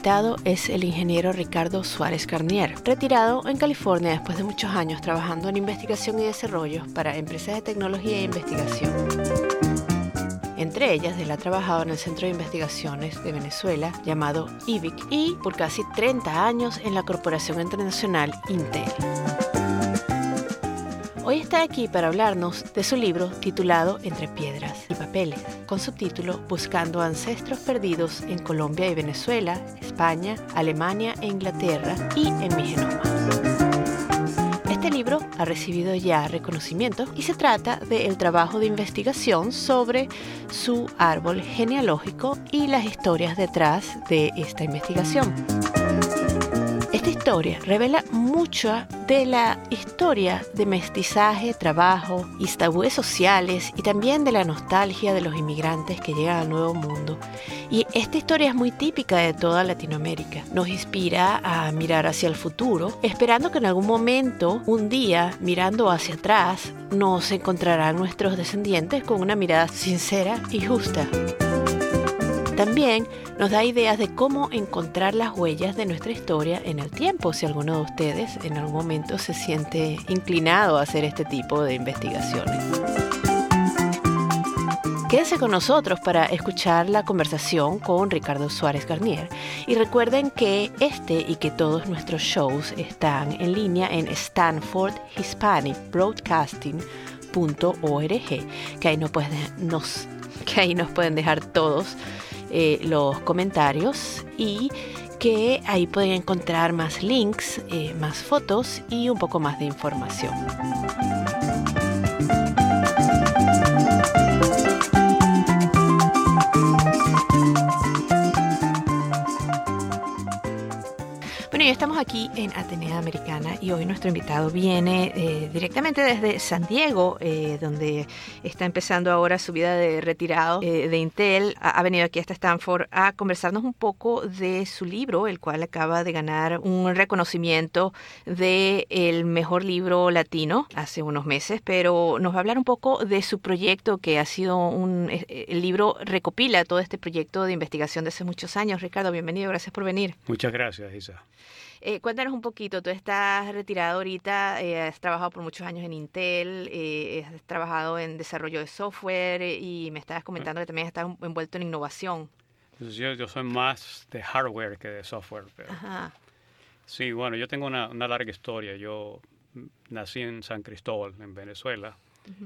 Invitado es el ingeniero Ricardo Suárez Carnier, retirado en California después de muchos años trabajando en investigación y desarrollo para empresas de tecnología e investigación. Entre ellas, él ha trabajado en el Centro de Investigaciones de Venezuela llamado IBIC y por casi 30 años en la corporación internacional Intel. Hoy está aquí para hablarnos de su libro titulado Entre Piedras y Papeles, con subtítulo Buscando Ancestros Perdidos en Colombia y Venezuela, España, Alemania e Inglaterra y en mi genoma. Este libro ha recibido ya reconocimientos y se trata del trabajo de investigación sobre su árbol genealógico y las historias detrás de esta investigación. Esta historia revela mucha de la historia de mestizaje, trabajo y sociales y también de la nostalgia de los inmigrantes que llegan al Nuevo Mundo. Y esta historia es muy típica de toda Latinoamérica. Nos inspira a mirar hacia el futuro, esperando que en algún momento, un día, mirando hacia atrás, nos encontrarán nuestros descendientes con una mirada sincera y justa. También nos da ideas de cómo encontrar las huellas de nuestra historia en el tiempo, si alguno de ustedes en algún momento se siente inclinado a hacer este tipo de investigaciones. Quédense con nosotros para escuchar la conversación con Ricardo Suárez Garnier y recuerden que este y que todos nuestros shows están en línea en Stanford Hispanic que nos pueden, nos, que ahí nos pueden dejar todos eh, los comentarios y que ahí pueden encontrar más links, eh, más fotos y un poco más de información. Estamos aquí en Atenea Americana y hoy nuestro invitado viene eh, directamente desde San Diego, eh, donde está empezando ahora su vida de retirado eh, de Intel. Ha, ha venido aquí hasta Stanford a conversarnos un poco de su libro, el cual acaba de ganar un reconocimiento de el mejor libro latino hace unos meses, pero nos va a hablar un poco de su proyecto que ha sido un el libro recopila todo este proyecto de investigación de hace muchos años. Ricardo, bienvenido, gracias por venir. Muchas gracias, Isa. Eh, cuéntanos un poquito, tú estás retirado ahorita, eh, has trabajado por muchos años en Intel, eh, has trabajado en desarrollo de software eh, y me estabas comentando que también estás envuelto en innovación. Yo, yo soy más de hardware que de software. Pero Ajá. sí, bueno, yo tengo una, una larga historia. Yo nací en San Cristóbal, en Venezuela.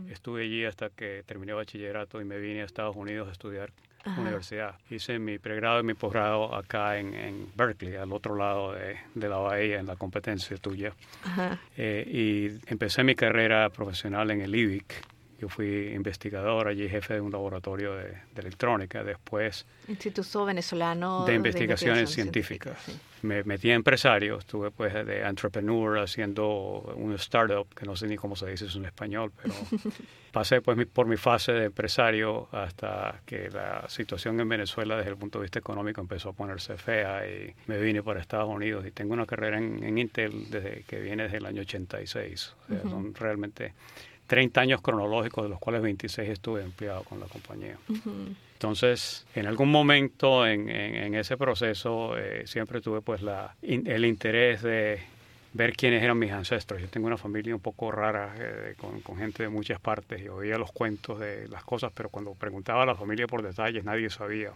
Estuve allí hasta que terminé bachillerato y me vine a Estados Unidos a estudiar Ajá. universidad. Hice mi pregrado y mi posgrado acá en, en Berkeley, al otro lado de, de la bahía, en la competencia tuya. Ajá. Eh, y empecé mi carrera profesional en el IBIC. Yo fui investigador allí, jefe de un laboratorio de, de electrónica. Después Instituto Venezolano de investigaciones científicas. Científica, Me metí a empresario, estuve pues de entrepreneur haciendo un startup, que no sé ni cómo se dice eso en español, pero pasé pues mi- por mi fase de empresario hasta que la situación en Venezuela desde el punto de vista económico empezó a ponerse fea y me vine para Estados Unidos y tengo una carrera en, en Intel desde que viene desde el año 86. O sea, Son realmente 30 años cronológicos, de los cuales 26 estuve empleado con la compañía. Entonces, en algún momento en, en- en ese proceso eh, siempre tuve pues la, in- el interés de ver quiénes eran mis ancestros. Yo tengo una familia un poco rara, eh, con, con gente de muchas partes, y oía los cuentos de las cosas, pero cuando preguntaba a la familia por detalles nadie sabía.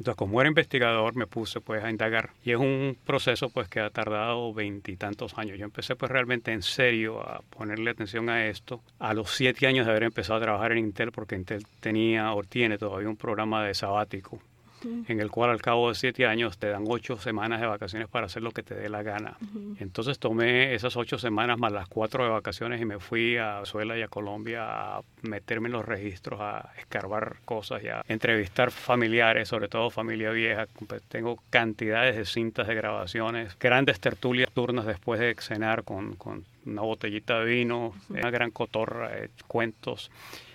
Entonces, como era investigador, me puse pues a indagar. Y es un proceso pues que ha tardado veintitantos años. Yo empecé pues realmente en serio a ponerle atención a esto a los siete años de haber empezado a trabajar en Intel, porque Intel tenía o tiene todavía un programa de sabático en el cual al cabo de siete años te dan ocho semanas de vacaciones para hacer lo que te dé la gana. Entonces tomé esas ocho semanas más las cuatro de vacaciones y me fui a Venezuela y a Colombia a meterme en los registros, a escarbar cosas y a entrevistar familiares, sobre todo familia vieja. Pues tengo cantidades de cintas de grabaciones, grandes tertulias turnas después de cenar con, con una botellita de vino, una gran cotorra, de cuentos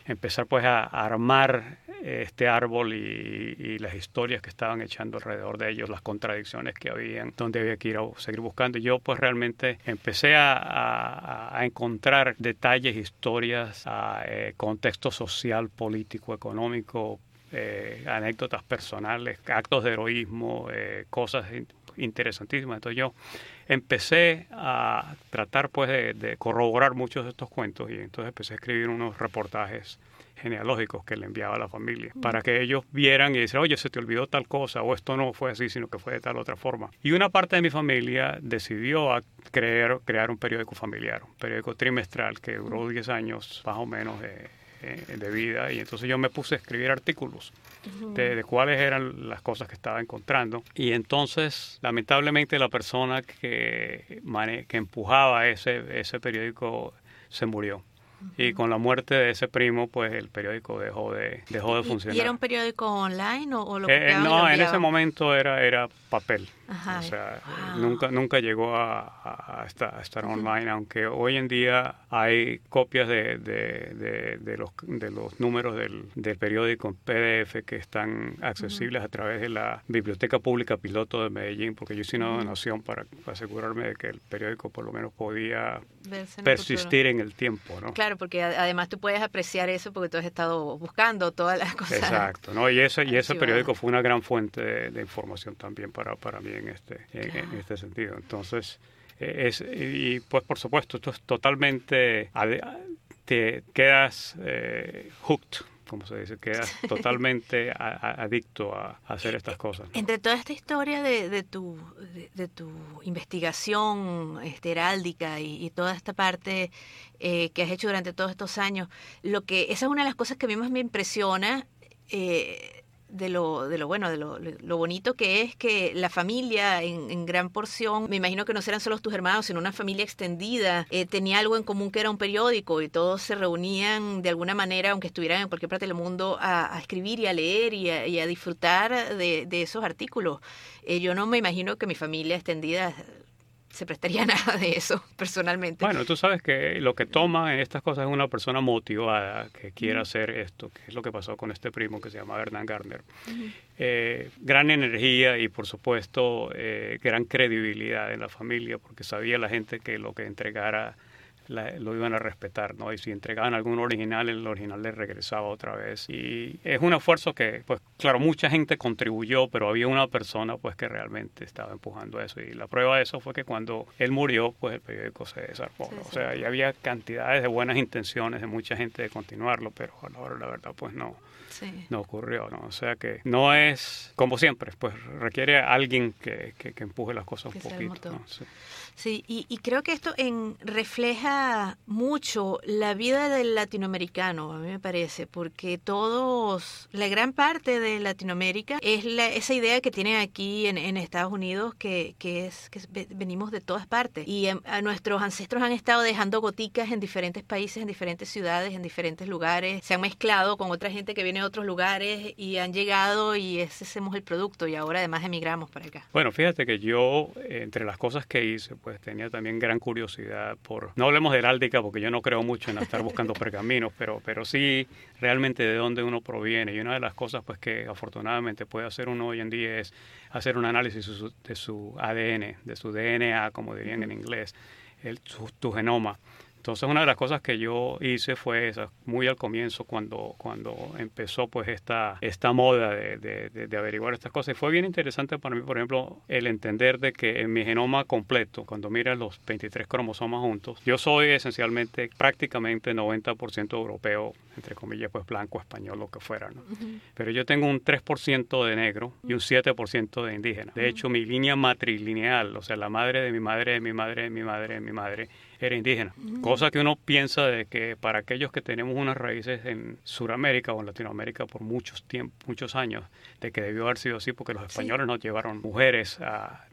empezar pues a armar este árbol y, las historias que estaban echando alrededor de ellos, las contradicciones que habían, donde había que ir a seguir buscando. Yo pues realmente empecé a, encontrar detalles, historias, eh, contexto social, político, económico, eh, anécdotas personales, actos de heroísmo, eh, cosas interesantísimas. Entonces yo empecé a tratar pues de, corroborar muchos de estos cuentos y entonces empecé a escribir unos reportajes genealógicos que le enviaba a la familia para que ellos vieran y dijeran, oye, se te olvidó tal cosa o esto no fue así, sino que fue de tal otra forma. Y una parte de mi familia decidió a crear, crear un periódico familiar, un periódico trimestral que duró 10 años más o menos. de eh, de vida y entonces yo me puse a escribir artículos de, cuáles eran las cosas que estaba encontrando. Y entonces lamentablemente la persona que, que empujaba ese, ese periódico se murió. Y con la muerte de ese primo, pues el periódico dejó de, dejó de funcionar. ¿Y era un periódico online o, lo eh, No, en ese momento era, era papel. o sea, nunca, nunca llegó a, estar, online, aunque hoy en día hay copias de, de, de, los, de los números del, del, periódico en PDF que están accesibles a través de la Biblioteca Pública Piloto de Medellín, porque yo hice una donación para, asegurarme de que el periódico por lo menos podía persistir en el tiempo. ¿no? Claro, porque además tú puedes apreciar eso porque tú has estado buscando todas las cosas. Exacto, ¿no? y ese, y ese periódico fue una gran fuente de, información también para, para mí en este, en, este sentido. Entonces, eh, es, y pues por supuesto, esto es totalmente, te quedas eh, hooked como se dice, quedas totalmente adicto a, hacer estas cosas. Entre toda esta historia de, de tu, de, tu investigación este, heráldica y, toda esta parte eh, que has hecho durante todos estos años, lo que esa es una de las cosas que a mí más me impresiona. Eh, de lo, de lo bueno, de lo, lo, bonito que es que la familia en, gran porción, me imagino que no eran solo tus hermanos, sino una familia extendida, eh, tenía algo en común que era un periódico y todos se reunían de alguna manera, aunque estuvieran en cualquier parte del mundo, a, escribir y a leer y a, disfrutar de, de, esos artículos. Eh, yo no me imagino que mi familia extendida se prestaría nada de eso personalmente. Bueno, tú sabes que lo que toma en estas cosas es una persona motivada que quiera hacer esto, que es lo que pasó con este primo que se llama Hernán Gardner. Eh, gran energía y por supuesto eh, gran credibilidad en la familia porque sabía la gente que lo que entregara lo iban a respetar, ¿no? Y si entregaban algún original, el original le regresaba otra vez. Y es un esfuerzo que, pues, claro, mucha gente contribuyó, pero había una persona, pues, que realmente estaba empujando eso. Y la prueba de eso fue que cuando él murió, pues, el periódico se desarmó. O sea, y había cantidades de buenas intenciones de mucha gente de continuarlo, pero ahora la verdad, pues, no. no ocurrió, ¿no? O sea que no es, como siempre, pues requiere a alguien que, que, empuje las cosas un poquito. ¿no? Sí, y, y, creo que esto en, refleja mucho la vida del latinoamericano, a mí me parece, porque todos, la gran parte de Latinoamérica es la, esa idea que tienen aquí en, en Estados Unidos que, es que venimos de todas partes. Y em, a, nuestros ancestros han estado dejando goticas en diferentes países, en diferentes ciudades, en diferentes lugares, se han mezclado con otra gente que viene de otros lugares y han llegado y ese hacemos el producto y ahora además emigramos para acá. Bueno, fíjate que yo, entre las cosas que hice, pues tenía también gran curiosidad por, no hablemos de heráldica porque yo no creo mucho en estar buscando pergaminos, pero, pero sí realmente de dónde uno proviene. Y una de las cosas pues que afortunadamente puede hacer uno hoy en día es hacer un análisis de su, ADN, de su DNA, como dirían en inglés, el, tu genoma Entonces una de las cosas que yo hice fue esa, muy al comienzo cuando, cuando empezó pues esta, esta moda de, de, de, averiguar estas cosas. Y fue bien interesante para mí, por ejemplo, el entender de que en mi genoma completo, cuando miras los 23 cromosomas juntos, yo soy esencialmente prácticamente 90% europeo, entre comillas, pues blanco, español, lo que fuera. ¿no? Pero yo tengo un 3% de negro y un 7% de indígena. De hecho, mi línea matrilineal, o sea, la madre de mi madre, de mi madre, de mi madre, de mi madre, era indígena. Cosa que uno piensa de que para aquellos que tenemos unas raíces en Sudamérica o en Latinoamérica por muchos tiempos, muchos años, de que debió haber sido así porque los españoles no llevaron mujeres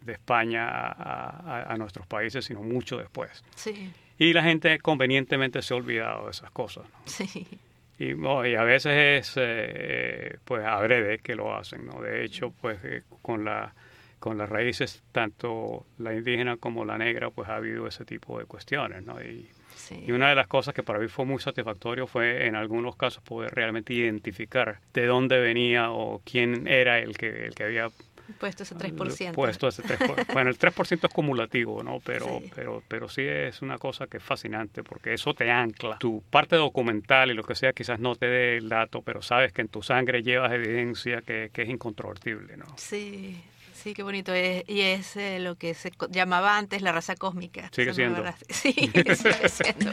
de España a, nuestros países, sino mucho después. Y la gente convenientemente se ha olvidado de esas cosas. Y, y, a veces es eh, pues adrede que lo hacen, ¿no? De hecho, pues eh, con la con las raíces, tanto la indígena como la negra, pues ha habido ese tipo de cuestiones, ¿no? Y, y, una de las cosas que para mí fue muy satisfactorio fue en algunos casos poder realmente identificar de dónde venía o quién era el que, el que había puesto ese 3%. Puesto ese 3%. bueno, el 3% es cumulativo, ¿no? Pero, sí. pero, pero sí es una cosa que es fascinante porque eso te ancla. Tu parte documental y lo que sea quizás no te dé el dato, pero sabes que en tu sangre llevas evidencia que, que es incontrovertible, ¿no? Sí, Sí, qué bonito. Es, y es eh, lo que se llamaba antes la raza cósmica. Sigue siendo. Sí, sigue siendo.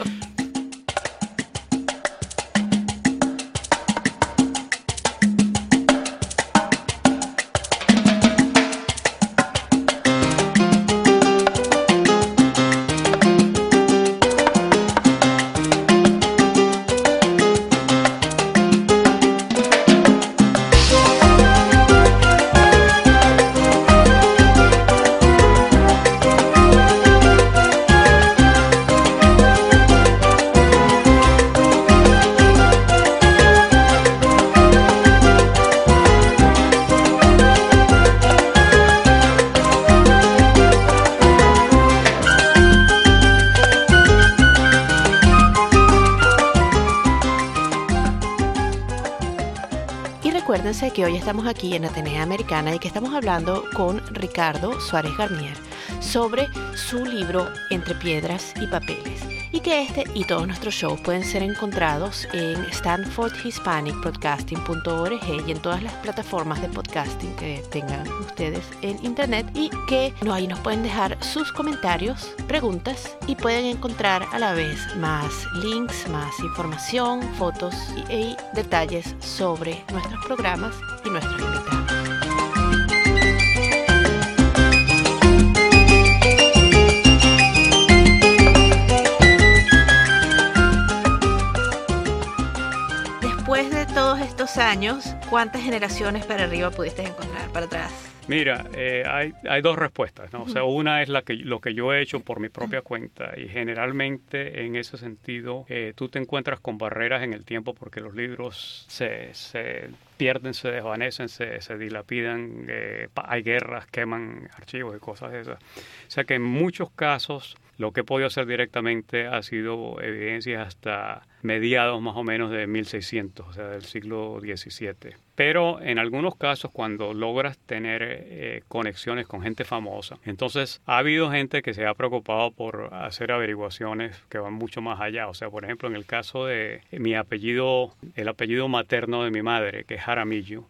Que hoy estamos aquí en Atenea Americana y que estamos hablando con Ricardo Suárez Garnier sobre su libro Entre Piedras y Papeles y que este y todos nuestros shows pueden ser encontrados en stanfordhispanicbroadcasting.org y en todas las plataformas de podcasting que tengan ustedes en internet y que no, ahí nos pueden dejar sus comentarios, preguntas y pueden encontrar a la vez más links, más información, fotos y, y detalles sobre nuestros programas y nuestros invitados. Años, ¿cuántas generaciones para arriba pudiste encontrar, para atrás? Mira, eh, hay, hay, dos respuestas, ¿no? O sea, una es la que, lo que yo he hecho por mi propia cuenta y generalmente en ese sentido eh, tú te encuentras con barreras en el tiempo porque los libros se, se pierden, se desvanecen, se, se dilapidan, eh, hay guerras, queman archivos y cosas de esas. O sea que en muchos casos lo que he podido hacer directamente ha sido evidencias hasta mediados más o menos de 1600, o sea, del siglo XVII. Pero en algunos casos, cuando logras tener eh, conexiones con gente famosa, entonces ha habido gente que se ha preocupado por hacer averiguaciones que van mucho más allá. O sea, por ejemplo, en el caso de mi apellido, el apellido materno de mi madre, que es Jaramillo,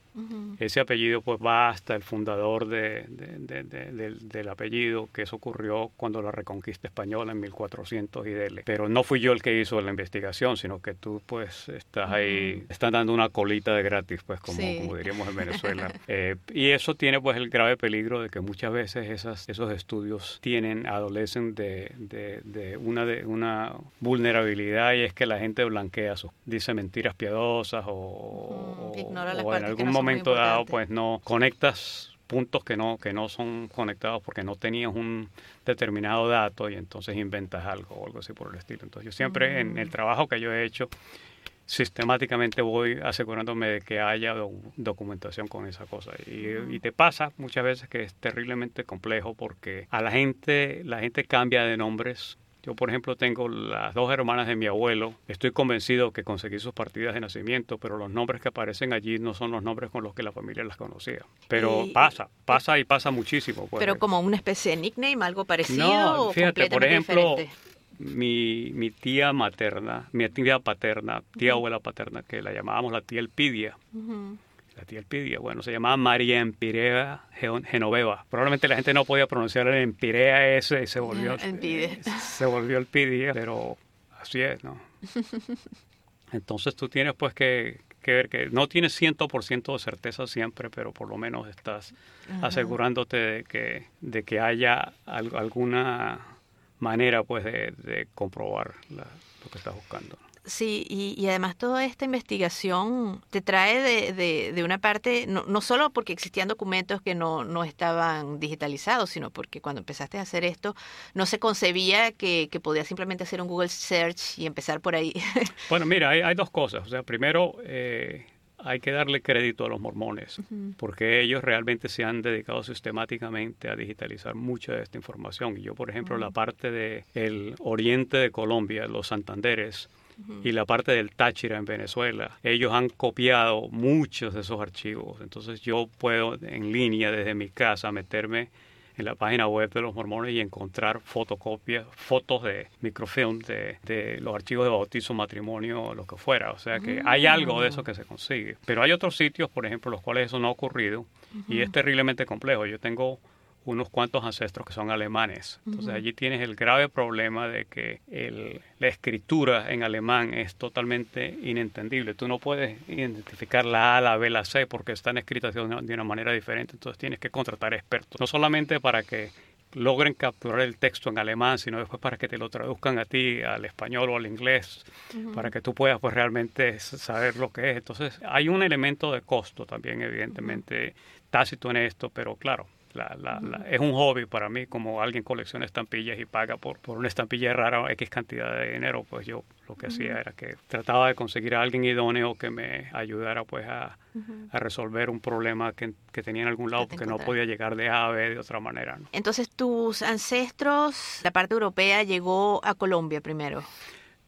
ese apellido pues va hasta el fundador de, del, apellido, que eso ocurrió cuando la reconquista española en 1400 y dele. Pero no fui yo el que hizo la investigación, sino que tú pues estás ahí, están dando una colita de gratis, pues como, como diríamos en Venezuela. Eh, y eso tiene pues el grave peligro de que muchas veces esas, esos estudios tienen, adolecen de, de, una, de una vulnerabilidad y es que la gente blanquea, dice mentiras piadosas o, o en algún momento dado pues no conectas puntos que no que no son conectados porque no tenías un determinado dato y entonces inventas algo o algo así por el estilo. Entonces yo siempre en el mm. trabajo que yo he hecho sistemáticamente voy asegurándome de que haya documentación con esa cosa y, y, te pasa muchas veces que es terriblemente complejo porque a la gente la gente cambia de nombres yo, por ejemplo, tengo las dos hermanas de mi abuelo. Estoy convencido que conseguí sus partidas de nacimiento, pero los nombres que aparecen allí no son los nombres con los que la familia las conocía. Pero pasa, pasa y pasa muchísimo. Pues. Pero como una especie de nickname, algo parecido. No, fíjate, por ejemplo, mi, mi tía materna, mi tía paterna, tía abuela paterna, que la llamábamos la tía Elpidia. La tía Elpidia, bueno, se llamaba María Empirea Genoveva. Probablemente la gente no podía pronunciar el Empirea ese y se volvió, Empide. se volvió Elpidia, pero así es, ¿no? Entonces tú tienes pues que, que ver que no tienes 100% de certeza siempre, pero por lo menos estás asegurándote de que, de que haya al- alguna manera pues de, de comprobar la- lo que estás buscando. Sí, y, y además toda esta investigación te trae de, de, de una parte, no, no solo porque existían documentos que no, no estaban digitalizados, sino porque cuando empezaste a hacer esto no se concebía que, que podías simplemente hacer un Google Search y empezar por ahí. Bueno, mira, hay, hay dos cosas. O sea, primero eh, hay que darle crédito a los mormones, porque ellos realmente se han dedicado sistemáticamente a digitalizar mucha de esta información. Y yo, por ejemplo, la parte del oriente de Colombia, los Santanderes, y la parte del Táchira en Venezuela, ellos han copiado muchos de esos archivos. Entonces yo puedo en línea desde mi casa meterme en la página web de los mormones y encontrar fotocopias, fotos de microfilm de, de los archivos de bautizo, matrimonio, lo que fuera. O sea que hay algo de eso que se consigue. Pero hay otros sitios, por ejemplo, los cuales eso no ha ocurrido y es terriblemente complejo. Yo tengo unos cuantos ancestros que son alemanes. Entonces allí tienes el grave problema de que el- la escritura en alemán es totalmente inentendible. Tú no puedes identificar la A, la B, la C porque están escritas de una, de una manera diferente. Entonces tienes que contratar expertos. No solamente para que logren capturar el texto en alemán, sino después para que te lo traduzcan a ti al español o al inglés, para que tú puedas pues realmente saber lo que es. Entonces hay un elemento de costo también, evidentemente, tácito en esto, pero claro, la, la- la- es un hobby para mí, como alguien colecciona estampillas y paga por, por una estampilla rara X cantidad de dinero, pues yo lo que hacía era que trataba de conseguir a alguien idóneo que me ayudara pues a, a resolver un problema que, que tenía en algún lado porque no podía llegar de A a B de otra manera. ¿no? Entonces tus ancestros, la parte europea llegó a Colombia primero.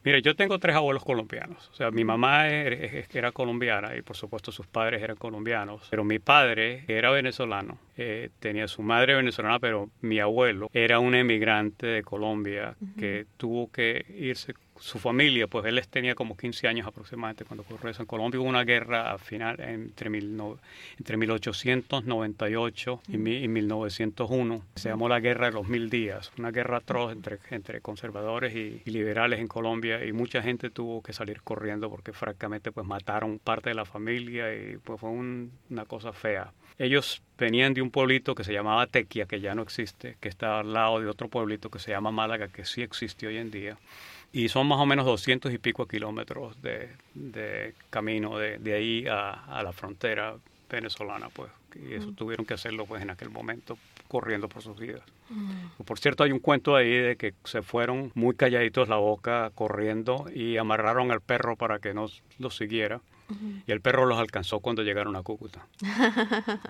Mire, yo tengo tres abuelos colombianos. O sea, mi mamá er- er- era colombiana y por supuesto sus padres eran colombianos. Pero mi padre, era venezolano, eh, tenía su madre venezolana, pero mi abuelo era un emigrante de Colombia que tuvo que irse. Su familia, pues él tenía como 15 años aproximadamente cuando ocurrió eso. En Colombia hubo una guerra al final entre, mil no- entre 1898 y, mi- y 1901. Se llamó la Guerra de los Mil Días, una guerra atroz entre, conservadores y, liberales en Colombia y mucha gente tuvo que salir corriendo porque francamente pues mataron parte de la familia y pues fue un- una cosa fea. Ellos venían de un pueblito que se llamaba Tequia, que ya no existe, que está al lado de otro pueblito que se llama Málaga, que sí existe hoy en día. Y son más o menos 200 y pico kilómetros de, de camino de, de ahí a, a la frontera venezolana, pues. Y eso tuvieron que hacerlo pues en aquel momento, corriendo por sus vidas. Por cierto, hay un cuento ahí de que se fueron muy calladitos la boca, corriendo, y amarraron al perro para que no los siguiera. Y el perro los alcanzó cuando llegaron a Cúcuta.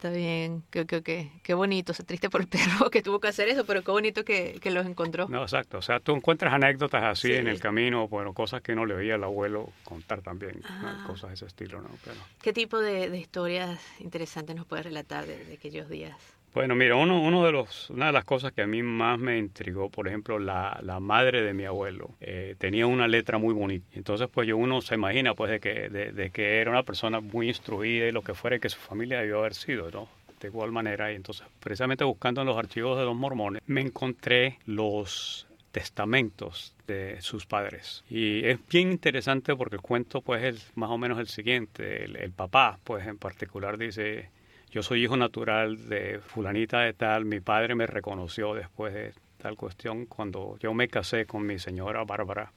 Está bien, qué, qué, qué, qué bonito, se triste por el perro que tuvo que hacer eso, pero qué bonito que, que los encontró. No, exacto. O sea, tú encuentras anécdotas así Sí. en el camino, bueno, cosas que no le oía al abuelo contar también, ¿no? Ah. cosas de ese estilo, ¿no? Pero, ¿Qué tipo de, de historias interesantes nos puedes relatar de, de aquellos días? Bueno, mira, uno, de los, una de las cosas que a mí más me intrigó, por ejemplo, la, la madre de mi abuelo eh, tenía una letra muy bonita. Entonces, pues yo uno se imagina, pues, de que, de, que era una persona muy instruida y lo que fuera que su familia debió haber sido, ¿no? De igual manera, y entonces, precisamente buscando en los archivos de los mormones, me encontré los testamentos de sus padres. Y es bien interesante porque el cuento pues es más o menos el siguiente. El papá pues en particular dice, yo soy hijo natural de fulanita de tal, mi padre me reconoció después de tal cuestión cuando yo me casé con mi señora Bárbara.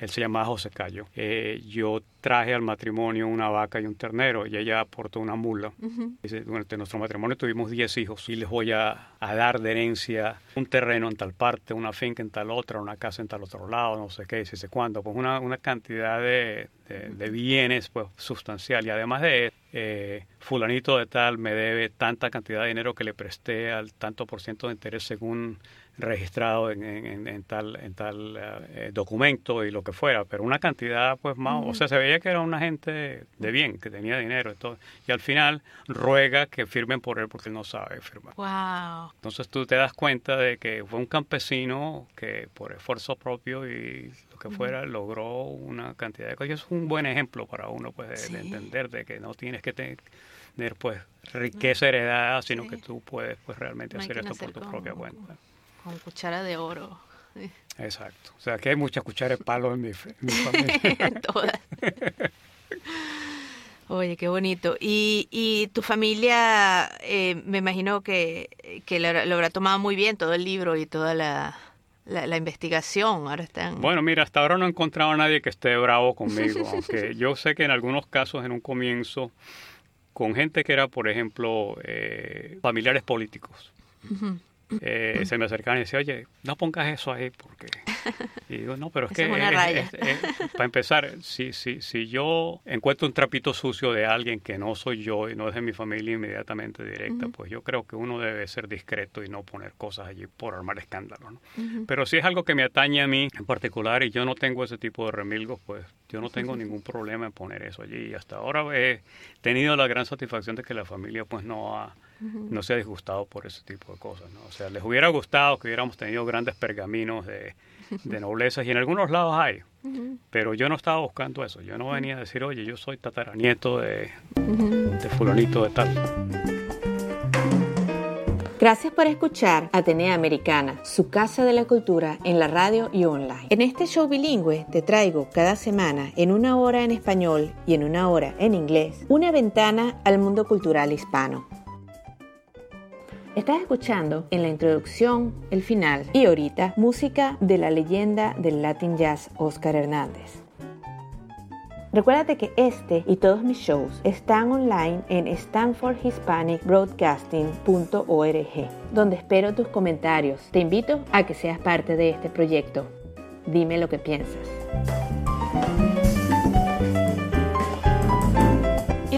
Él se llamaba José Cayo. Eh, yo traje al matrimonio una vaca y un ternero y ella aportó una mula. Dice, durante nuestro matrimonio tuvimos 10 hijos y les voy a, a dar de herencia un terreno en tal parte, una finca en tal otra, una casa en tal otro lado, no sé qué, no sé cuánto. Pues una, una cantidad de, de- de bienes pues sustancial. Y además de eh, fulanito de tal me debe tanta cantidad de dinero que le presté al tanto por ciento de interés según registrado en, en- en tal, en tal eh, documento y lo que fuera, pero una cantidad pues más, o sea, se veía que era una gente de bien, que tenía dinero y todo, y al final ruega que firmen por él porque él no sabe firmar. Wow. Entonces tú te das cuenta de que fue un campesino que por esfuerzo propio y lo que fuera logró una cantidad de cosas. Y es un buen ejemplo para uno pues de, entender de que no tienes que tener pues riqueza heredada, sino Sí. que tú puedes pues realmente hacer esto por tu propia cuenta. Con cuchara de oro. Exacto. O sea, que hay muchas cucharas de palo en mi, en mi familia. Todas. Oye, qué bonito. Y, y tu familia, eh, me imagino que, que lo, habrá- lo habrá tomado muy bien todo el libro y toda la, la, la investigación. Ahora están. Bueno, mira, hasta ahora no he encontrado a nadie que esté bravo conmigo, aunque yo sé que en algunos casos, en un comienzo, con gente que era, por ejemplo, eh, familiares políticos, eh, se me acercaban y decían, oye, no pongas eso ahí, porque... Y digo, no, pero es que... es una es- raya. es- es- para empezar, si, si, si yo encuentro un trapito sucio de alguien que no soy yo y no es de mi familia inmediatamente directa, pues yo creo que uno debe ser discreto y no poner cosas allí por armar escándalo, ¿no? Pero si es algo que me atañe a mí en particular y yo no tengo ese tipo de remilgos, pues yo no tengo ningún problema en poner eso allí. Y hasta ahora he tenido la gran satisfacción de que la familia pues no ha, no se ha disgustado por ese tipo de cosas, ¿no? O sea, les hubiera gustado que hubiéramos tenido grandes pergaminos de, de noblezas y en algunos lados hay. Pero yo no estaba buscando eso. Yo no venía a decir, oye, yo soy tataranieto de, de fulanito de tal. Gracias por escuchar Atenea Americana, su casa de la cultura en la radio y online. En este show bilingüe te traigo cada semana, en una hora en español y en una hora en inglés, una ventana al mundo cultural hispano. Estás escuchando en la introducción, el final y ahorita música de la leyenda del Latin Jazz Oscar Hernández. Recuérdate que este y todos mis shows están online en stanfordhispanicbroadcasting.org, donde espero tus comentarios. Te invito a que seas parte de este proyecto. Dime lo que piensas.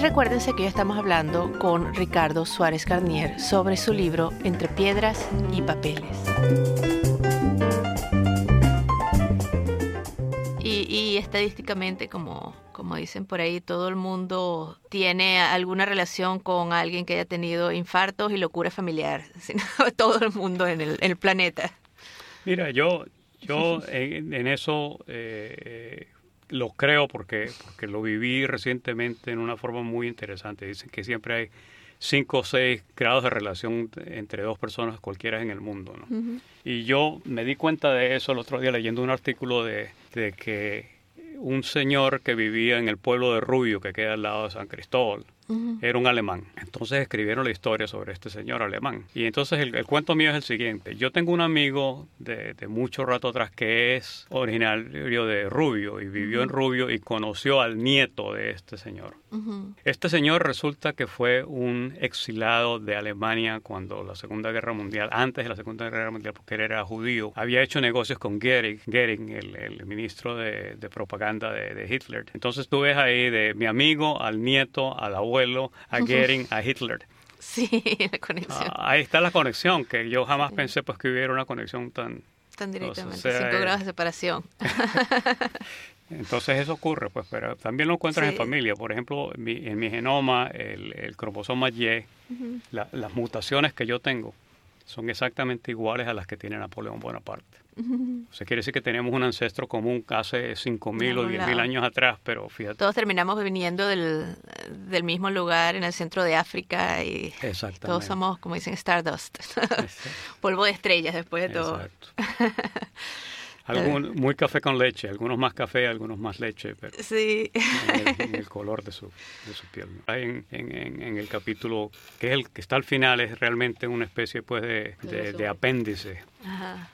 Recuérdense que hoy estamos hablando con Ricardo Suárez Garnier sobre su libro Entre Piedras y Papeles. Y, y estadísticamente, como, como dicen por ahí, todo el mundo tiene alguna relación con alguien que haya tenido infartos y locura familiar. Todo el mundo en el, en el planeta. Mira, yo, yo en, en eso eh, lo creo porque, porque lo viví recientemente en una forma muy interesante. Dicen que siempre hay cinco o seis grados de relación entre dos personas cualquiera en el mundo. ¿no? Y yo me di cuenta de eso el otro día leyendo un artículo de, de que un señor que vivía en el pueblo de Rubio, que queda al lado de San Cristóbal, era un alemán. Entonces escribieron la historia sobre este señor alemán. Y entonces el, el cuento mío es el siguiente. Yo tengo un amigo de, de mucho rato atrás que es originario de Rubio y vivió en Rubio y conoció al nieto de este señor. Este señor resulta que fue un exilado de Alemania cuando la Segunda Guerra Mundial, antes de la Segunda Guerra Mundial, porque él era judío, había hecho negocios con Goering, Goering el, el ministro de, de propaganda de, de Hitler. Entonces tú ves ahí de mi amigo al nieto, al abuelo, a Goering, a Hitler. Sí, la conexión. Ah, ahí está la conexión, que yo jamás pensé pues que hubiera una conexión tan... Tan directamente, o sea, cinco eh, grados de separación. Entonces eso ocurre, pues, pero también lo encuentras en familia. Por ejemplo, en mi, en mi genoma, el, el cromosoma Y, la- las mutaciones que yo tengo son exactamente iguales a las que tiene Napoleón Bonaparte. O sea, quiere decir que tenemos un ancestro común hace 5.000 o algún 10.000 lado. años atrás, pero fíjate. Todos terminamos viniendo del, del mismo lugar en el centro de África y todos somos, como dicen, Stardust. Polvo de estrellas después de todo. Exacto. Algún, muy café con leche, algunos más café, algunos más leche, pero Sí. en el, en el color de su, de su piel. En, en- en- el capítulo que es el que está al final es realmente una especie pues de, de- de apéndice, Ajá.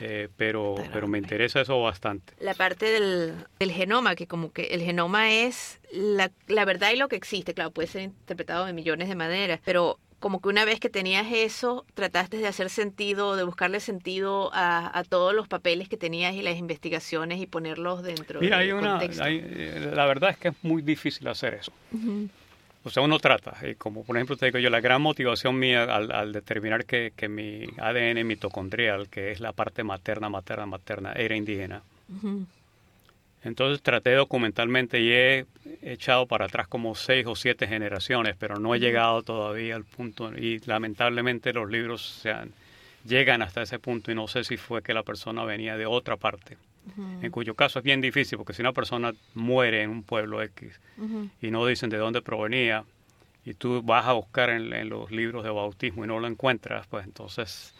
eh, pero, Pero pero me me- interesa eso bastante. La parte del, del genoma, que como que el genoma es la, la verdad y lo que existe. Claro, puede ser interpretado de millones de maneras, pero como que una vez que tenías eso, trataste de hacer sentido, de buscarle sentido a, a todos los papeles que tenías y las investigaciones y ponerlos dentro Mira, del hay una, contexto. hay, eh, la verdad es que es muy difícil hacer eso. o sea, uno trata, y como por ejemplo te digo yo, la gran motivación mía al, determinar que, que, mi ADN mitocondrial, que es la parte materna, materna, materna, era indígena. Entonces traté documentalmente y he echado para atrás como seis o siete generaciones, pero no he llegado todavía al punto y lamentablemente los libros se llegan hasta ese punto y no sé si fue que la persona venía de otra parte en cuyo caso es bien difícil porque si una persona muere en un pueblo X y no dicen de dónde provenía y tú vas a buscar en, los libros de bautismo y no lo encuentras, pues entonces...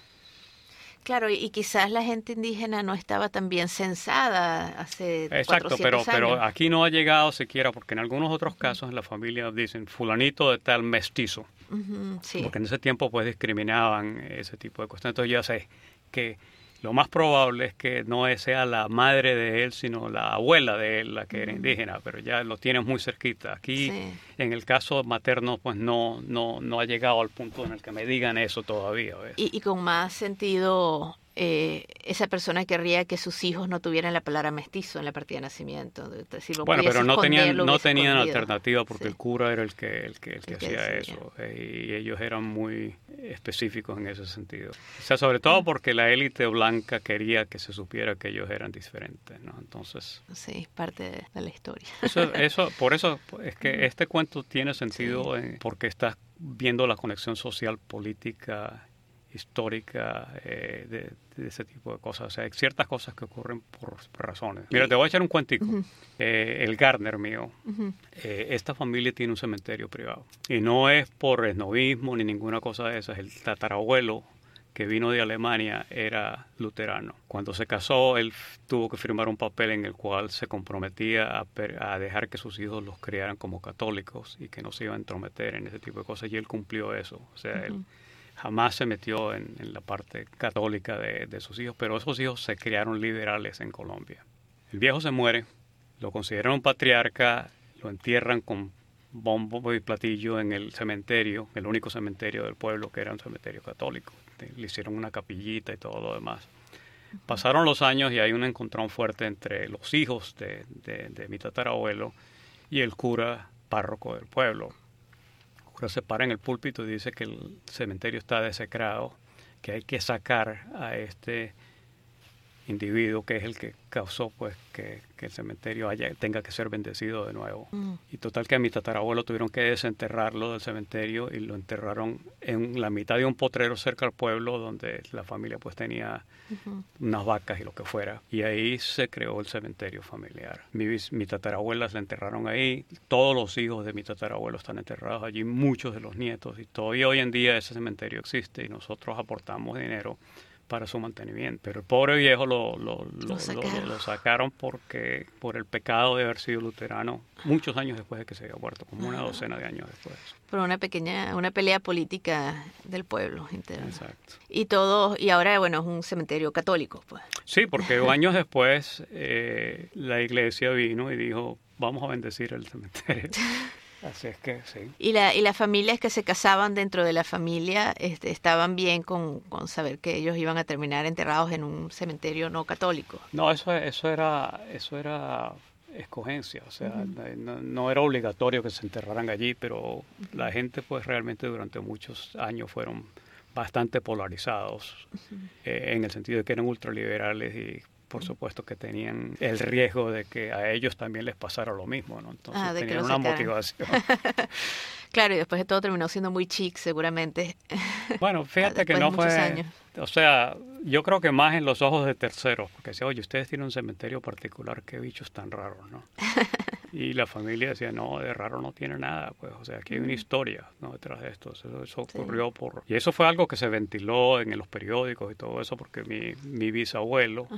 Claro, y, quizás la gente indígena no estaba tan bien censada hace Exacto, pero, años. pero aquí no ha llegado siquiera, porque en algunos otros casos en la familia dicen fulanito de tal mestizo, porque en ese tiempo pues discriminaban ese tipo de cuestiones. Entonces ya sé que lo más probable es que no sea la madre de él, sino la abuela de él, la que era indígena, pero ya lo tienes muy cerquita. Aquí, en el caso materno, pues no, no, no ha llegado al punto en el que me digan eso todavía. Y, y, con más sentido eh, esa persona querría que sus hijos no tuvieran la palabra mestizo en la partida de nacimiento. bueno, pero no tenían, no tenían alternativa porque el cura era el que, el que, hacía eso eh, y ellos eran muy específicos en ese sentido. O sea, sobre todo mm. porque la élite blanca quería que se supiera que ellos eran diferentes, ¿no? Entonces... Sí, parte de, la historia. Eso, eso, por eso es que mm. este cuento tiene sentido porque estás viendo la conexión social, política histórica eh, de, ese tipo de cosas. O sea, hay ciertas cosas que ocurren por, razones. Mira, te voy a echar un cuentico. Eh, el Gardner mío, eh, esta familia tiene un cementerio privado. Y no es por esnovismo ni ninguna cosa de esas. El tatarabuelo que vino de Alemania era luterano. Cuando se casó, él tuvo que firmar un papel en el cual se comprometía a, dejar que sus hijos los criaran como católicos y que no se iban a entrometer en ese tipo de cosas. Y él cumplió eso. O sea, él jamás se metió en, la parte católica de, sus hijos, pero esos hijos se criaron liberales en Colombia. El viejo se muere, lo consideran un patriarca, lo entierran con bombo y platillo en el cementerio, el único cementerio del pueblo que era un cementerio católico. Le hicieron una capillita y todo lo demás. Pasaron los años y hay un encontrón fuerte entre los hijos de, de mi tatarabuelo y el cura párroco del pueblo se para en el púlpito y dice que el cementerio está desecrado, que hay que sacar a este individuo que es el que causó pues que, el cementerio haya, tenga que ser bendecido de nuevo. Mm. Y total que a mi tatarabuelo tuvieron que desenterrarlo del cementerio y lo enterraron en la mitad de un potrero cerca al pueblo donde la familia pues tenía unas vacas y lo que fuera. Y ahí se creó el cementerio familiar. Mi, mi tatarabuela la enterraron ahí, todos los hijos de mi tatarabuelo están enterrados allí, muchos de los nietos y todavía hoy en día ese cementerio existe y nosotros aportamos dinero para su mantenimiento. Pero el pobre viejo lo, lo, lo, sacaron. porque por el pecado de haber sido luterano muchos años después de que se había muerto, como una docena de años después. Por una pequeña, una pelea política del pueblo entero. Exacto. Y todo, y ahora bueno, es un cementerio católico, pues. Sí, porque años después eh, la iglesia vino y dijo, vamos a bendecir el cementerio. Así es que sí. ¿Y, la, y las familias que se casaban dentro de la familia este, estaban bien con, con, saber que ellos iban a terminar enterrados en un cementerio no católico? No, eso, eso, era, eso era escogencia, o sea, no, era obligatorio que se enterraran allí, pero la gente pues realmente durante muchos años fueron bastante polarizados, eh, en el sentido de que eran ultraliberales y por supuesto que tenían el riesgo de que a ellos también les pasara lo mismo, ¿no? Entonces ah, tenían una motivación. claro, y después de todo terminó siendo muy chic, seguramente. Bueno, fíjate que no fue... O sea, yo creo que más en los ojos de terceros, porque decía, oye, ustedes tienen un cementerio particular, qué bichos tan raros, ¿no? Y la familia decía, no, de raro no tiene nada, pues, o sea, aquí hay una historia ¿no? detrás de esto. Eso, ocurrió por... Y eso fue algo que se ventiló en los periódicos y todo eso, porque mi, mi bisabuelo,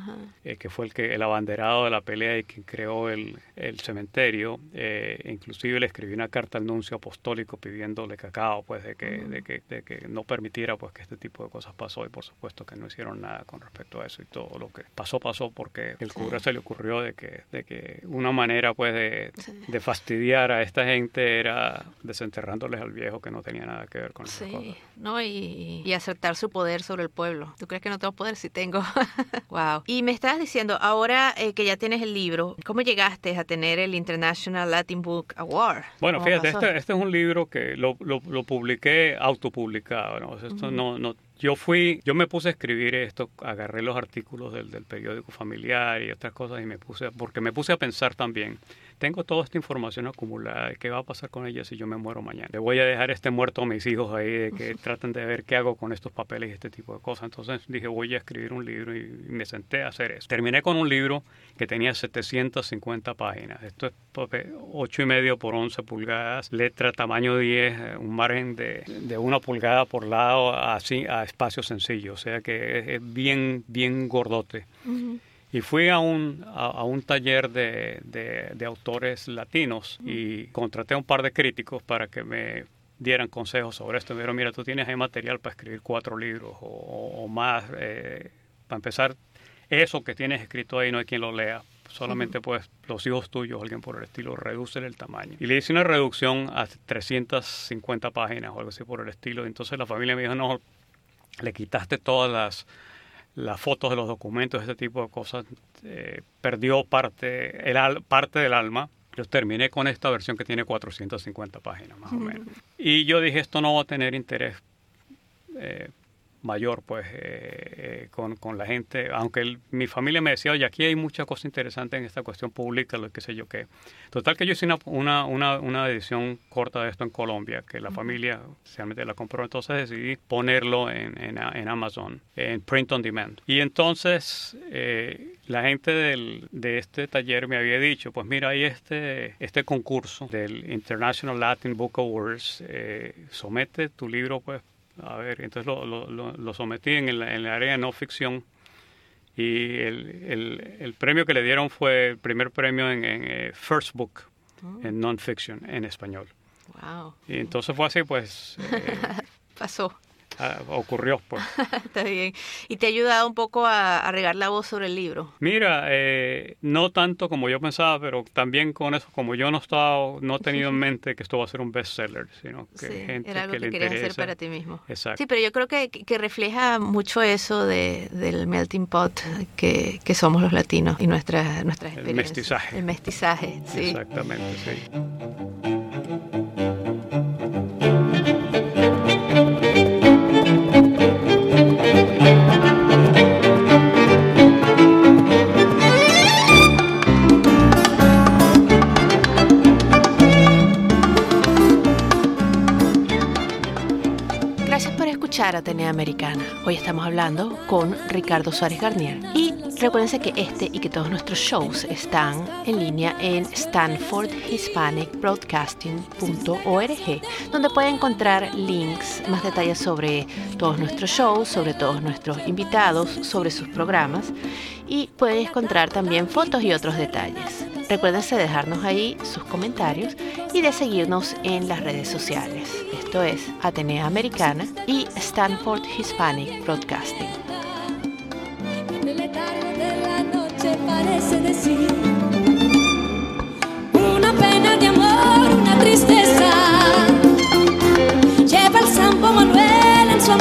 eh, que fue el que el abanderado de la pelea y quien creó el, el cementerio, eh, inclusive le escribió una carta al nuncio apostólico pidiéndole cacao, pues, de que, de que, de que no permitiera, pues, que este tipo de cosas pasó. Y por supuesto que no hicieron nada con respecto a eso y todo lo que pasó, pasó porque el cura se le ocurrió de que, de que una manera, pues, de de, de fastidiar a esta gente era desenterrándoles al viejo que no tenía nada que ver con esas cosas. No, y, y aceptar su poder sobre el pueblo. ¿Tú crees que no tengo poder? Sí tengo. wow. Y me estabas diciendo, ahora eh, que ya tienes el libro, ¿cómo llegaste a tener el International Latin Book Award? Bueno, ¿Cómo fíjate, este, este es un libro que lo, lo, lo publiqué autopublicado, ¿no? Esto no, no, yo fui, yo me puse a escribir esto, agarré los artículos del, del periódico familiar y otras cosas y me puse, porque me puse a pensar también, tengo toda esta información acumulada, ¿qué va a pasar con ella si yo me muero mañana? Le voy a dejar este muerto a mis hijos ahí de que traten de ver qué hago con estos papeles y este tipo de cosas. Entonces dije, voy a escribir un libro y, y me senté a hacer eso. Terminé con un libro que tenía 750 páginas. Esto es papel 8 y medio por 11 pulgadas, letra tamaño 10, eh, un margen de, de una pulgada por lado así a espacio sencillo, o sea que es, es bien, bien gordote. Y fui a un, a, a un taller de, de- de autores latinos y contraté a un par de críticos para que me dieran consejos sobre esto. Me dijeron, mira, tú tienes ahí material para escribir cuatro libros o, más. eh, para empezar, eso que tienes escrito ahí no hay quien lo lea. Solamente pues los hijos tuyos, alguien por el estilo, reducen el tamaño. Y le hice una reducción a 350 páginas o algo así por el estilo. Entonces la familia me dijo, no, le quitaste todas las, las fotos de los documentos, ese tipo de cosas, eh, perdió parte, el al- parte del alma. Yo terminé con esta versión que tiene 450 páginas más o menos. Y yo dije, esto no va a tener interés eh, mayor pues eh, eh, con, con la gente, aunque el- mi familia me decía, oye, aquí hay muchas cosas interesantes en esta cuestión pública, lo que sé yo qué. Total que yo hice una, una, una, una edición corta de esto en Colombia, que la familia realmente la compró, entonces decidí ponerlo en, en, en Amazon, en print on demand. Y entonces eh, la gente del, de este taller me había dicho, pues mira, hay este, este concurso del International Latin Book Awards, eh, somete tu libro pues a ver, entonces lo, lo, lo, sometí en el, en el área de no ficción y el, el, el premio que le dieron fue el primer premio en, en eh, First Book, en non-fiction, en español. Wow. Y entonces fue así, pues eh, Pasó. Ah, ocurrió. Pues. Está bien. ¿Y te ha ayudado un poco a, a regar la voz sobre el libro? Mira, eh, no tanto como yo pensaba, pero también con eso, como yo no estaba, no he tenido en mente que esto va a ser un bestseller, sino que Sí, gente era algo que, que, le querías interesa. hacer para ti mismo. Exacto. Sí, pero yo creo que, que refleja mucho eso de, del melting pot que, que somos los latinos y nuestras nuestras El experiencias. mestizaje. El mestizaje, sí. Exactamente, sí. Hablando con Ricardo Suárez Garnier. Y recuérdense que este y que todos nuestros shows están en línea en stanfordhispanicbroadcasting.org, donde pueden encontrar links, más detalles sobre todos nuestros shows, sobre todos nuestros invitados, sobre sus programas y pueden encontrar también fotos y otros detalles. Recuérdense de dejarnos ahí sus comentarios y de seguirnos en las redes sociales. Esto es Atenea Americana y Stanford Hispanic Broadcasting. Una pena de amor, una tristeza. Lleva el Manuel en su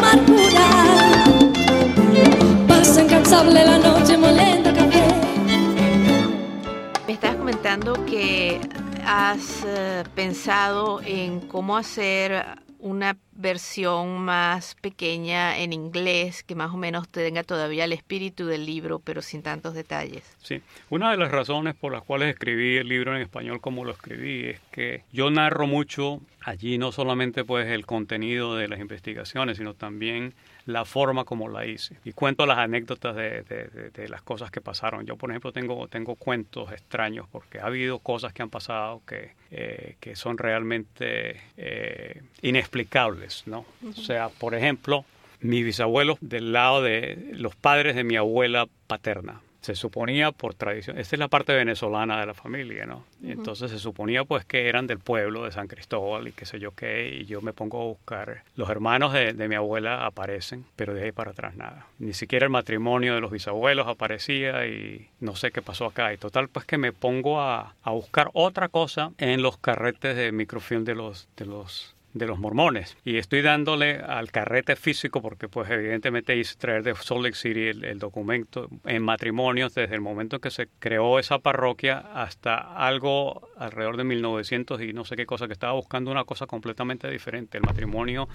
que has eh, pensado en cómo hacer una versión más pequeña en inglés que más o menos tenga todavía el espíritu del libro, pero sin tantos detalles. Sí, una de las razones por las cuales escribí el libro en español como lo escribí es que yo narro mucho allí no solamente pues el contenido de las investigaciones, sino también la forma como la hice. Y cuento las anécdotas de, de- las cosas que pasaron. Yo, por ejemplo, tengo, tengo cuentos extraños porque ha habido cosas que han pasado que, eh, que son realmente eh, inexplicables, ¿no? O sea, por ejemplo, mi bisabuelo del lado de los padres de mi abuela paterna se suponía por tradición, esta es la parte venezolana de la familia, ¿no? Y entonces se suponía pues que eran del pueblo de San Cristóbal y qué sé yo qué, y yo me pongo a buscar. Los hermanos de, de mi abuela aparecen, pero de ahí para atrás nada. Ni siquiera el matrimonio de los bisabuelos aparecía y no sé qué pasó acá. Y total pues que me pongo a, a buscar otra cosa en los carretes de microfilm de los, de los de los mormones y estoy dándole al carrete físico porque pues evidentemente hice traer de Salt Lake City el, documento en matrimonios desde el momento en que se creó esa parroquia hasta algo alrededor de 1900 y no sé qué cosa que estaba buscando una cosa completamente diferente el matrimonio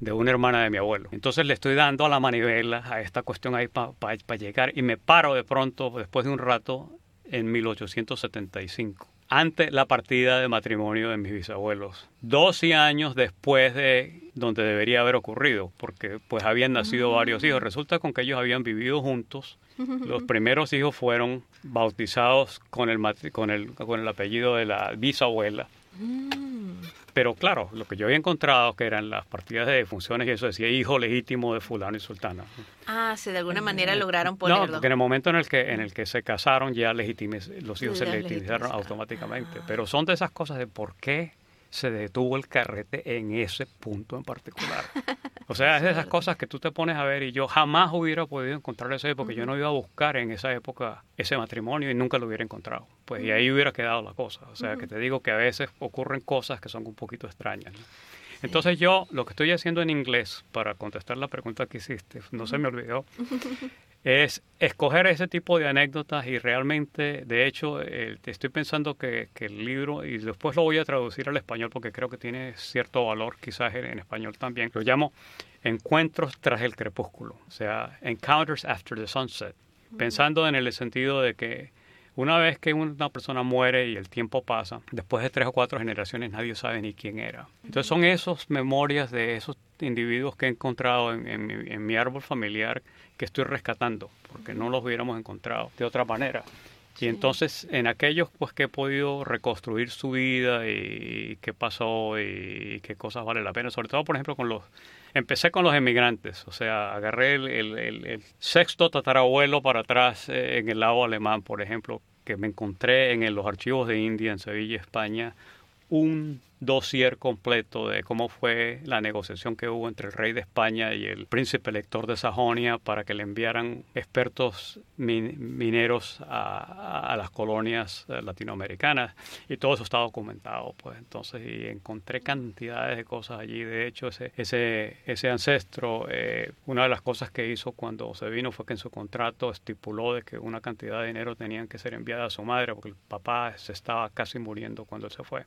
de una hermana de mi abuelo. Entonces le estoy dando a la manivela a esta cuestión ahí para pa, pa llegar y me paro de pronto después de un rato en 1875 ante la partida de matrimonio de mis bisabuelos, 12 años después de donde debería haber ocurrido, porque pues habían nacido mm. varios hijos. Resulta con que ellos habían vivido juntos. Los primeros hijos fueron bautizados con el, con el, con el apellido de la bisabuela. Mm. Pero claro, lo que yo había encontrado que eran las partidas de funciones y eso decía hijo legítimo de fulano y sultana. Ah, sí, de alguna manera lograron ponerlo. No, porque en el momento en el que en el que se casaron ya legitimes, los hijos se legitimizaron automáticamente. Ah. Pero son de esas cosas de por qué se detuvo el carrete en ese punto en particular. O sea, es de esas cosas que tú te pones a ver y yo jamás hubiera podido encontrar eso porque yo no iba a buscar en esa época ese matrimonio y nunca lo hubiera encontrado. Pues y ahí hubiera quedado la cosa. O sea, que te digo que a veces ocurren cosas que son un poquito extrañas. Entonces yo lo que estoy haciendo en inglés para contestar la pregunta que hiciste, no se me olvidó, es escoger ese tipo de anécdotas y realmente, de hecho, eh, estoy pensando que, que, el libro, y después lo voy a traducir al español porque creo que tiene cierto valor quizás en, en español también, lo llamo Encuentros tras el crepúsculo, o sea, Encounters After the Sunset, pensando en el sentido de que una vez que una persona muere y el tiempo pasa, después de tres o cuatro generaciones nadie sabe ni quién era. Entonces son esas memorias de esos individuos que he encontrado en, en, mi, en mi árbol familiar que estoy rescatando, porque no los hubiéramos encontrado de otra manera. Y entonces en aquellos pues que he podido reconstruir su vida y qué pasó y qué cosas vale la pena, sobre todo por ejemplo con los empecé con los emigrantes, o sea, agarré el, el, el, el sexto tatarabuelo para atrás eh, en el lado alemán, por ejemplo, que me encontré en los archivos de India en Sevilla, España, un dossier completo de cómo fue la negociación que hubo entre el rey de España y el príncipe elector de Sajonia para que le enviaran expertos min mineros a, las colonias latinoamericanas. Y todo eso está documentado pues entonces y encontré cantidades de cosas allí. De hecho ese ese ese ancestro eh, una de las cosas que hizo cuando se vino fue que en su contrato estipuló de que una cantidad de dinero tenían que ser enviada a su madre porque el papá se estaba casi muriendo cuando él se fue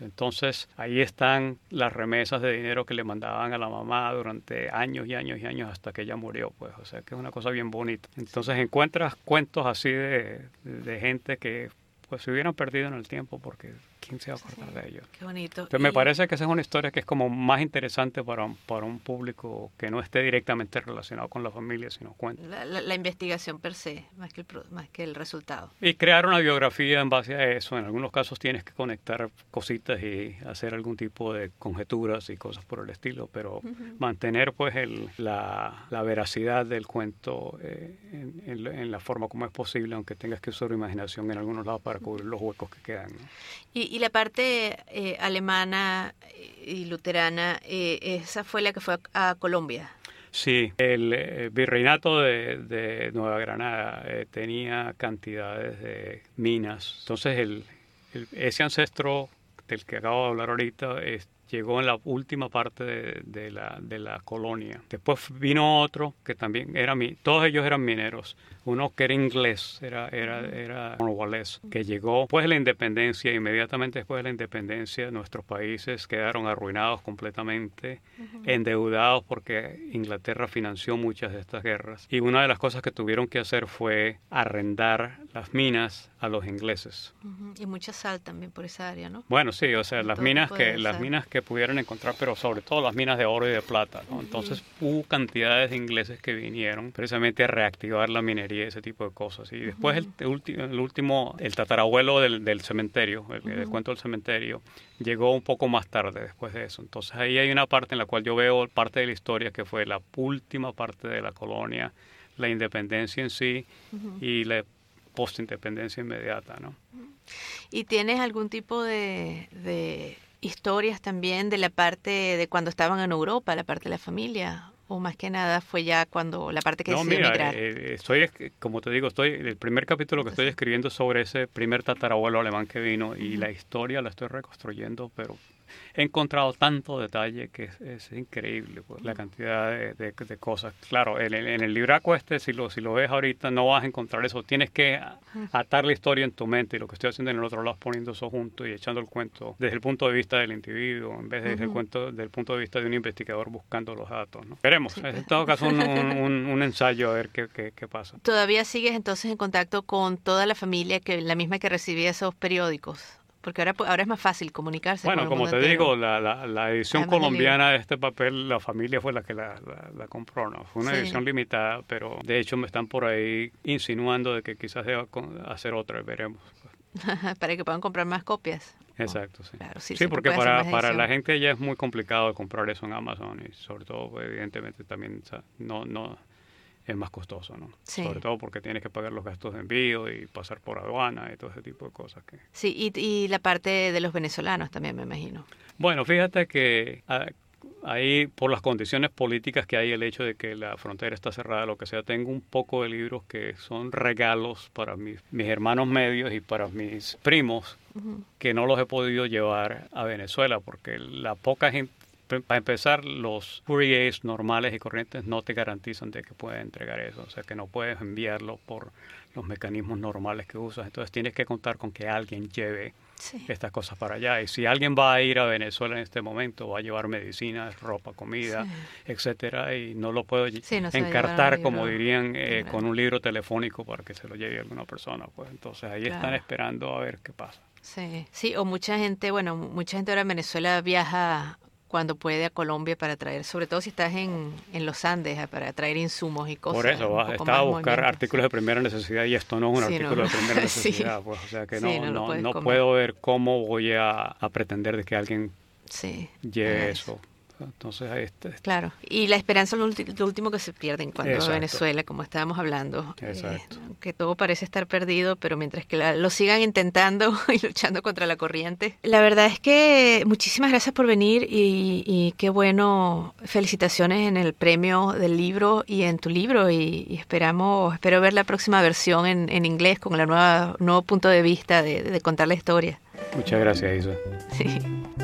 entonces ahí están las remesas de dinero que le mandaban a la mamá durante años y años y años hasta que ella murió, pues, o sea que es una cosa bien bonita. Entonces encuentras cuentos así de, de gente que pues se hubieran perdido en el tiempo porque ¿quién se va a acordar sí, de ellos? Qué bonito. Entonces, me parece que esa es una historia que es como más interesante para, para un público que no esté directamente relacionado con la familia, sino cuenta. La, la, la, investigación per se, más que, el, más que el resultado. Y crear una biografía en base a eso. En algunos casos tienes que conectar cositas y hacer algún tipo de conjeturas y cosas por el estilo, pero uh -huh. mantener pues el, la, la, veracidad del cuento eh, en, en, en, la forma como es posible, aunque tengas que usar imaginación en algunos lados para cubrir los huecos que quedan. ¿no? Y, y la parte eh, alemana y luterana, eh, esa fue la que fue a, a Colombia. Sí, el eh, virreinato de, Nueva Granada eh, tenía cantidades de minas. Entonces, el, ese ancestro del que acabo de hablar ahorita llegó en la última parte de, la, de la colonia. Después vino otro que también era mi, todos ellos eran mineros uno que era inglés, era, era, era cornwalés, que llegó después de la independencia, inmediatamente después de la independencia, nuestros países quedaron arruinados completamente, uh -huh. endeudados porque Inglaterra financió muchas de estas guerras. Y una de las cosas que tuvieron que hacer fue arrendar las minas a los ingleses. Uh -huh. Y mucha sal también por esa área, ¿no? Bueno, sí, o sea, las minas que las minas que pudieron encontrar, pero sobre todo las minas de oro y de plata, ¿no? Entonces uh -huh. hubo cantidades de ingleses que vinieron precisamente a reactivar la minería y ese tipo de cosas. Y después uh -huh. el, último, el tatarabuelo del, del cementerio, el, uh -huh. el, cuento del cementerio, llegó un poco más tarde después de eso. Entonces ahí hay una parte en la cual yo veo parte de la historia que fue la última parte de la colonia la independencia en sí y la postindependencia inmediata, ¿no? ¿Y tienes algún tipo de, de historias también de la parte de cuando estaban en Europa, la parte de la familia? O más que nada fue ya cuando la parte que no, decidió mira, emigrar? eh, estoy, como te digo, estoy el primer capítulo que estoy escribiendo es sobre ese primer tatarabuelo alemán que vino y la historia la estoy reconstruyendo, pero he encontrado tanto detalle que es, es increíble pues, la cantidad de, de- de cosas. Claro, en el, en el libraco este, si lo, si lo ves ahorita, no vas a encontrar eso. Tienes que atar la historia en tu mente y lo que estoy haciendo en el otro lado es poniendo eso junto y echando el cuento desde el punto de vista del individuo, en vez de desde el cuento desde el punto de vista de un investigador buscando los datos. ¿no? Veremos. es en todo caso un, un- un- un ensayo a ver qué, qué, qué pasa. ¿Todavía sigues entonces en contacto con toda la familia, que la misma que recibía esos periódicos? Porque ahora, ahora es más fácil comunicarse. Bueno, con el como mundo te entero. digo, la, la, la edición Además colombiana de este papel, la familia fue la que la, compró, ¿no? Fue una Sí. edición limitada, pero de hecho me están por ahí insinuando de que quizás deba hacer otra, veremos. para que puedan comprar más copias. Exacto, sí. Claro, sí, sí, porque para, para la gente ya es muy complicado comprar eso en Amazon y sobre todo, pues, evidentemente, también no, no es más costoso, ¿no? Sí. Sobre todo porque tienes que pagar los gastos de envío y pasar por aduana y todo ese tipo de cosas que... Sí, y, y la parte de los venezolanos también, me imagino. Bueno, fíjate que ah, ahí, por las condiciones políticas que hay, el hecho de que la frontera está cerrada, lo que sea, tengo un poco de libros que son regalos para mis, mis hermanos medios y para mis primos, que no los he podido llevar a Venezuela, porque la poca gente, para empezar, los couriers normales y corrientes no te garantizan de que puedes entregar eso, o sea que no puedes enviarlo por los mecanismos normales que usas, entonces tienes que contar con que alguien lleve Sí. estas cosas para allá. Y si alguien va a ir a Venezuela en este momento, va a llevar medicinas, ropa, comida, etcétera, y no lo puedo Sí, no encartar, como dirían, eh, con un libro telefónico para que se lo lleve alguna persona. Pues entonces ahí están esperando a ver qué pasa. Sí, sí, o mucha gente, bueno, mucha gente ahora en Venezuela viaja cuando puede a Colombia para traer, sobre todo si estás en, en los Andes, a- para traer insumos y cosas. Por eso, vas, estaba a buscar artículos de primera necesidad y esto no es un Sí, artículo no. de primera Sí. necesidad. Pues, o sea que Sí, no, no lo no, no puedo ver cómo voy a, a pretender de que alguien Sí, lleve eso. Entonces ahí está. Claro, y la esperanza es lo, último que se pierde en cuanto Exacto. a Venezuela, como estábamos hablando. Exacto. Eh, que todo parece estar perdido, pero mientras que la- lo sigan intentando y luchando contra la corriente. La verdad es que muchísimas gracias por venir y, y qué bueno, felicitaciones en el premio del libro y en tu libro y, y esperamos, espero ver la próxima versión en, en inglés con el nueva nuevo punto de vista de, de contar la historia. Muchas gracias, Isa. Sí.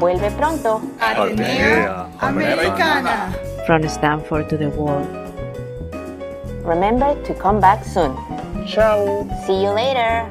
Vuelve pronto. Atenea Americana. From Stanford to the world. Remember to come back soon. Ciao. See you later.